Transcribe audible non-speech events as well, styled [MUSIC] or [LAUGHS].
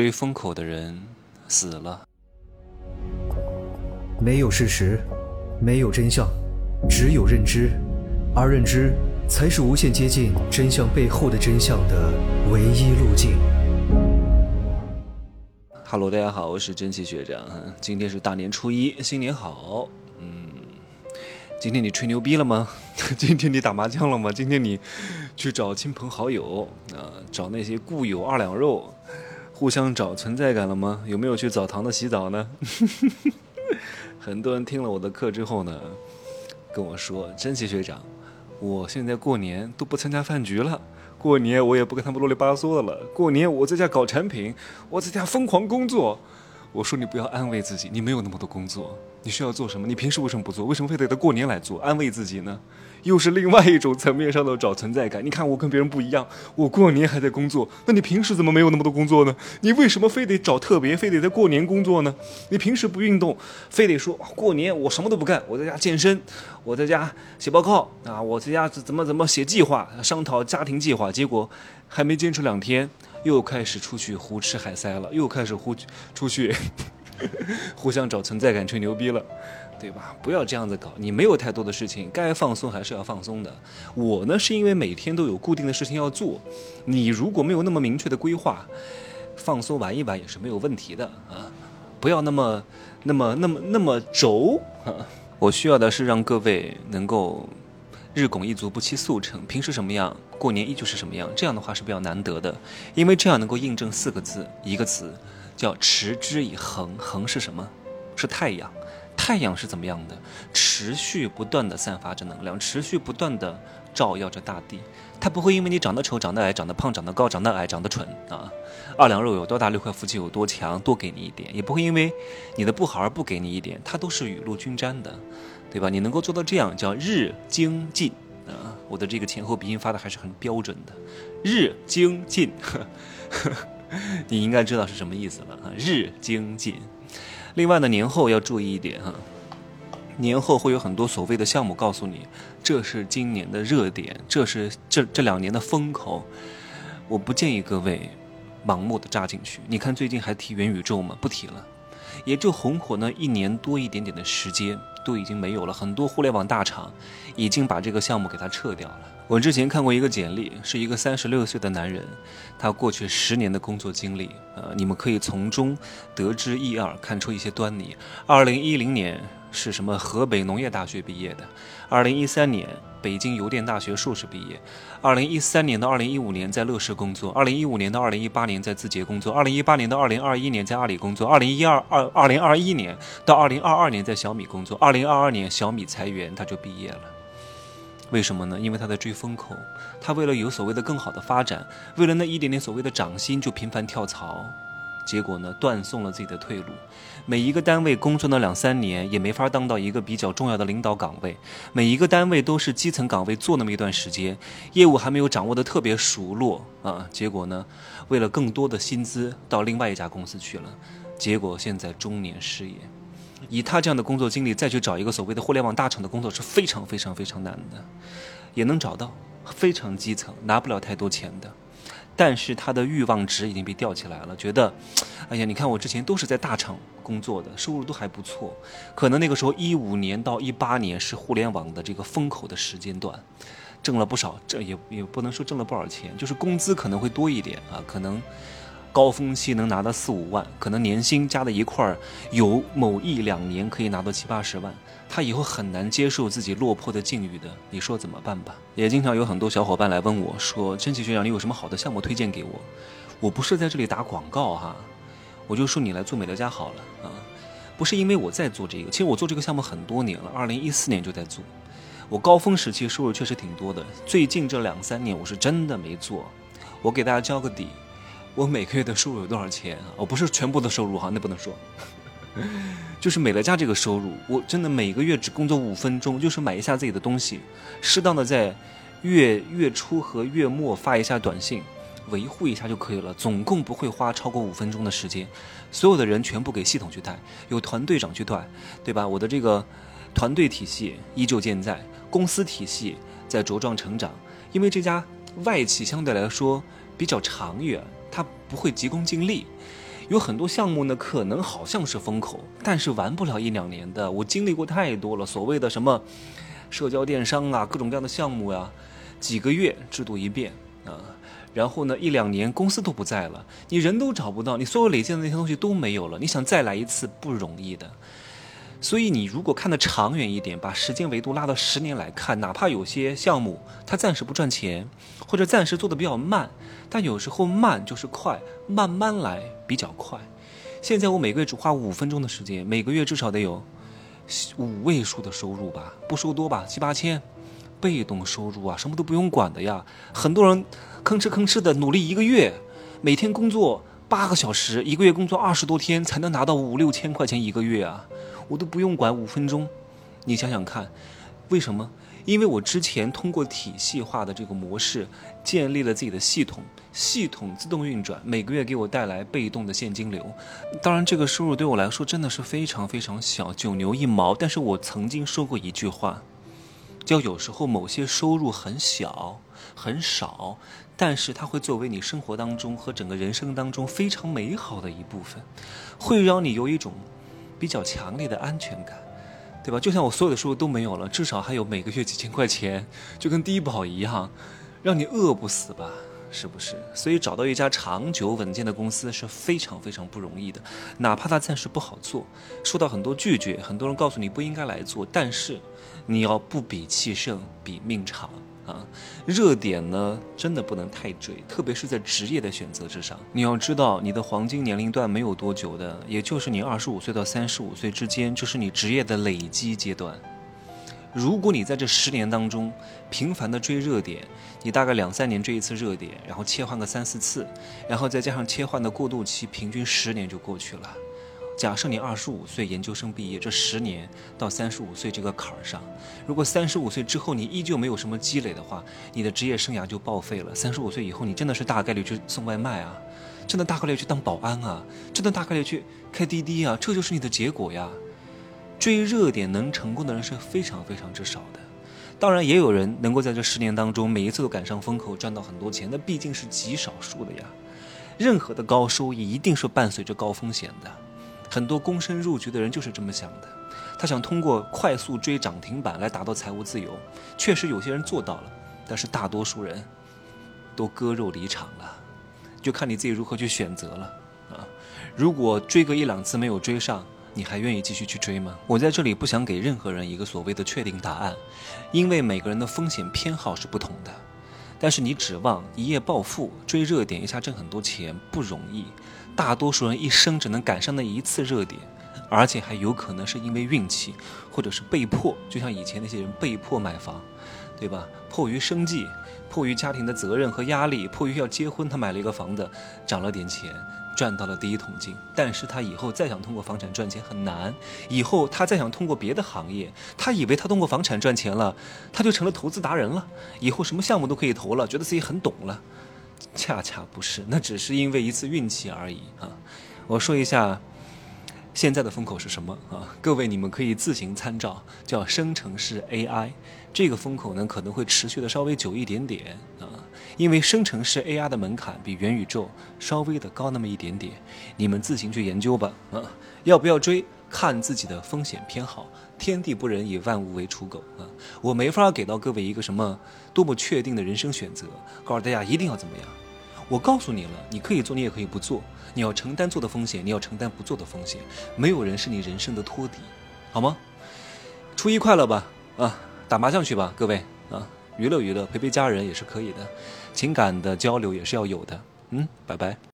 追风口的人死了。没有事实，没有真相，只有认知，而认知才是无限接近真相背后的真相的唯一路径。Hello，大家好，我是真气学长。今天是大年初一，新年好。嗯，今天你吹牛逼了吗？[LAUGHS] 今天你打麻将了吗？今天你去找亲朋好友啊，找那些故友二两肉。互相找存在感了吗？有没有去澡堂子洗澡呢？[LAUGHS] 很多人听了我的课之后呢，跟我说：“珍惜学长，我现在过年都不参加饭局了，过年我也不跟他们啰里吧嗦的了，过年我在家搞产品，我在家疯狂工作。”我说：“你不要安慰自己，你没有那么多工作。”你需要做什么？你平时为什么不做？为什么非得在过年来做？安慰自己呢？又是另外一种层面上的找存在感。你看我跟别人不一样，我过年还在工作，那你平时怎么没有那么多工作呢？你为什么非得找特别，非得在过年工作呢？你平时不运动，非得说过年我什么都不干，我在家健身，我在家写报告啊，我在家怎么怎么写计划，商讨家庭计划，结果还没坚持两天，又开始出去胡吃海塞了，又开始胡出去。[LAUGHS] 互相找存在感、吹牛逼了，对吧？不要这样子搞。你没有太多的事情，该放松还是要放松的。我呢，是因为每天都有固定的事情要做。你如果没有那么明确的规划，放松玩一玩也是没有问题的啊。不要那么、那么、那么、那么轴啊。我需要的是让各位能够日拱一卒、不期速成。平时什么样，过年依旧是什么样。这样的话是比较难得的，因为这样能够印证四个字，一个词。叫持之以恒，恒是什么？是太阳。太阳是怎么样的？持续不断的散发着能量，持续不断的照耀着大地。它不会因为你长得丑、长得矮、长得胖、长得高、长得矮、长得蠢啊，二两肉有多大，六块腹肌有多强，多给你一点，也不会因为你的不好而不给你一点。它都是雨露均沾的，对吧？你能够做到这样，叫日精进啊。我的这个前后鼻音发的还是很标准的，日精进。[LAUGHS] [LAUGHS] 你应该知道是什么意思了啊！日精进。另外呢，年后要注意一点哈，年后会有很多所谓的项目告诉你，这是今年的热点，这是这这两年的风口。我不建议各位盲目的扎进去。你看最近还提元宇宙吗？不提了。也就红火呢一年多一点点的时间，都已经没有了。很多互联网大厂已经把这个项目给它撤掉了。我之前看过一个简历，是一个三十六岁的男人，他过去十年的工作经历，呃，你们可以从中得知一二，看出一些端倪。二零一零年。是什么？河北农业大学毕业的，二零一三年北京邮电大学硕士毕业，二零一三年到二零一五年在乐视工作，二零一五年到二零一八年在字节工作，二零一八年到二零二一年在阿里工作，二零一二二二零二一年到二零二二年在小米工作，二零二二年小米裁员他就毕业了。为什么呢？因为他在追风口，他为了有所谓的更好的发展，为了那一点点所谓的涨薪就频繁跳槽。结果呢，断送了自己的退路。每一个单位工作了两三年，也没法当到一个比较重要的领导岗位。每一个单位都是基层岗位，做那么一段时间，业务还没有掌握的特别熟络啊。结果呢，为了更多的薪资，到另外一家公司去了。结果现在中年失业。以他这样的工作经历，再去找一个所谓的互联网大厂的工作是非常非常非常难的，也能找到，非常基层，拿不了太多钱的。但是他的欲望值已经被吊起来了，觉得，哎呀，你看我之前都是在大厂工作的，收入都还不错，可能那个时候一五年到一八年是互联网的这个风口的时间段，挣了不少，这也也不能说挣了不少钱，就是工资可能会多一点啊，可能。高峰期能拿到四五万，可能年薪加在一块儿有某一两年可以拿到七八十万，他以后很难接受自己落魄的境遇的。你说怎么办吧？也经常有很多小伙伴来问我说：“真奇学长，你有什么好的项目推荐给我？”我不是在这里打广告哈，我就说你来做美乐家好了啊。不是因为我在做这个，其实我做这个项目很多年了，二零一四年就在做。我高峰时期收入确实挺多的，最近这两三年我是真的没做。我给大家交个底。我每个月的收入有多少钱啊？我不是全部的收入哈，那不能说，[LAUGHS] 就是美乐家这个收入，我真的每个月只工作五分钟，就是买一下自己的东西，适当的在月月初和月末发一下短信，维护一下就可以了，总共不会花超过五分钟的时间，所有的人全部给系统去带，有团队长去带，对吧？我的这个团队体系依旧健在，公司体系在茁壮成长，因为这家外企相对来说比较长远。他不会急功近利，有很多项目呢，可能好像是风口，但是玩不了一两年的。我经历过太多了，所谓的什么社交电商啊，各种各样的项目呀，几个月制度一变啊，然后呢一两年公司都不在了，你人都找不到，你所有累积的那些东西都没有了，你想再来一次不容易的。所以你如果看得长远一点，把时间维度拉到十年来看，哪怕有些项目它暂时不赚钱，或者暂时做的比较慢。但有时候慢就是快，慢慢来比较快。现在我每个月只花五分钟的时间，每个月至少得有五位数的收入吧，不说多吧，七八千，被动收入啊，什么都不用管的呀。很多人吭哧吭哧的努力一个月，每天工作八个小时，一个月工作二十多天才能拿到五六千块钱一个月啊，我都不用管五分钟，你想想看，为什么？因为我之前通过体系化的这个模式建立了自己的系统，系统自动运转，每个月给我带来被动的现金流。当然，这个收入对我来说真的是非常非常小，九牛一毛。但是我曾经说过一句话，叫有时候某些收入很小很少，但是它会作为你生活当中和整个人生当中非常美好的一部分，会让你有一种比较强烈的安全感。对吧？就像我所有的收入都没有了，至少还有每个月几千块钱，就跟低保一样，让你饿不死吧？是不是？所以找到一家长久稳健的公司是非常非常不容易的，哪怕它暂时不好做，受到很多拒绝，很多人告诉你不应该来做，但是你要不比气盛，比命长。啊，热点呢，真的不能太追，特别是在职业的选择之上。你要知道，你的黄金年龄段没有多久的，也就是你二十五岁到三十五岁之间，这是你职业的累积阶段。如果你在这十年当中频繁的追热点，你大概两三年追一次热点，然后切换个三四次，然后再加上切换的过渡期，平均十年就过去了。假设你二十五岁研究生毕业，这十年到三十五岁这个坎儿上，如果三十五岁之后你依旧没有什么积累的话，你的职业生涯就报废了。三十五岁以后，你真的是大概率去送外卖啊，真的大概率去当保安啊，真的大概率去开滴滴啊，这就是你的结果呀。追热点能成功的人是非常非常之少的，当然也有人能够在这十年当中每一次都赶上风口赚到很多钱，那毕竟是极少数的呀。任何的高收益一定是伴随着高风险的。很多躬身入局的人就是这么想的，他想通过快速追涨停板来达到财务自由。确实有些人做到了，但是大多数人都割肉离场了，就看你自己如何去选择了啊！如果追个一两次没有追上，你还愿意继续去追吗？我在这里不想给任何人一个所谓的确定答案，因为每个人的风险偏好是不同的。但是你指望一夜暴富、追热点一下挣很多钱不容易。大多数人一生只能赶上那一次热点，而且还有可能是因为运气，或者是被迫。就像以前那些人被迫买房，对吧？迫于生计，迫于家庭的责任和压力，迫于要结婚，他买了一个房子，涨了点钱，赚到了第一桶金。但是他以后再想通过房产赚钱很难。以后他再想通过别的行业，他以为他通过房产赚钱了，他就成了投资达人了，以后什么项目都可以投了，觉得自己很懂了。恰恰不是，那只是因为一次运气而已啊！我说一下现在的风口是什么啊？各位你们可以自行参照，叫生成式 AI。这个风口呢可能会持续的稍微久一点点啊，因为生成式 AI 的门槛比元宇宙稍微的高那么一点点，你们自行去研究吧啊！要不要追，看自己的风险偏好。天地不仁，以万物为刍狗啊！我没法给到各位一个什么多么确定的人生选择，告诉大家一定要怎么样。我告诉你了，你可以做，你也可以不做。你要承担做的风险，你要承担不做的风险。没有人是你人生的托底，好吗？初一快乐吧！啊，打麻将去吧，各位啊，娱乐娱乐，陪陪家人也是可以的，情感的交流也是要有的。嗯，拜拜。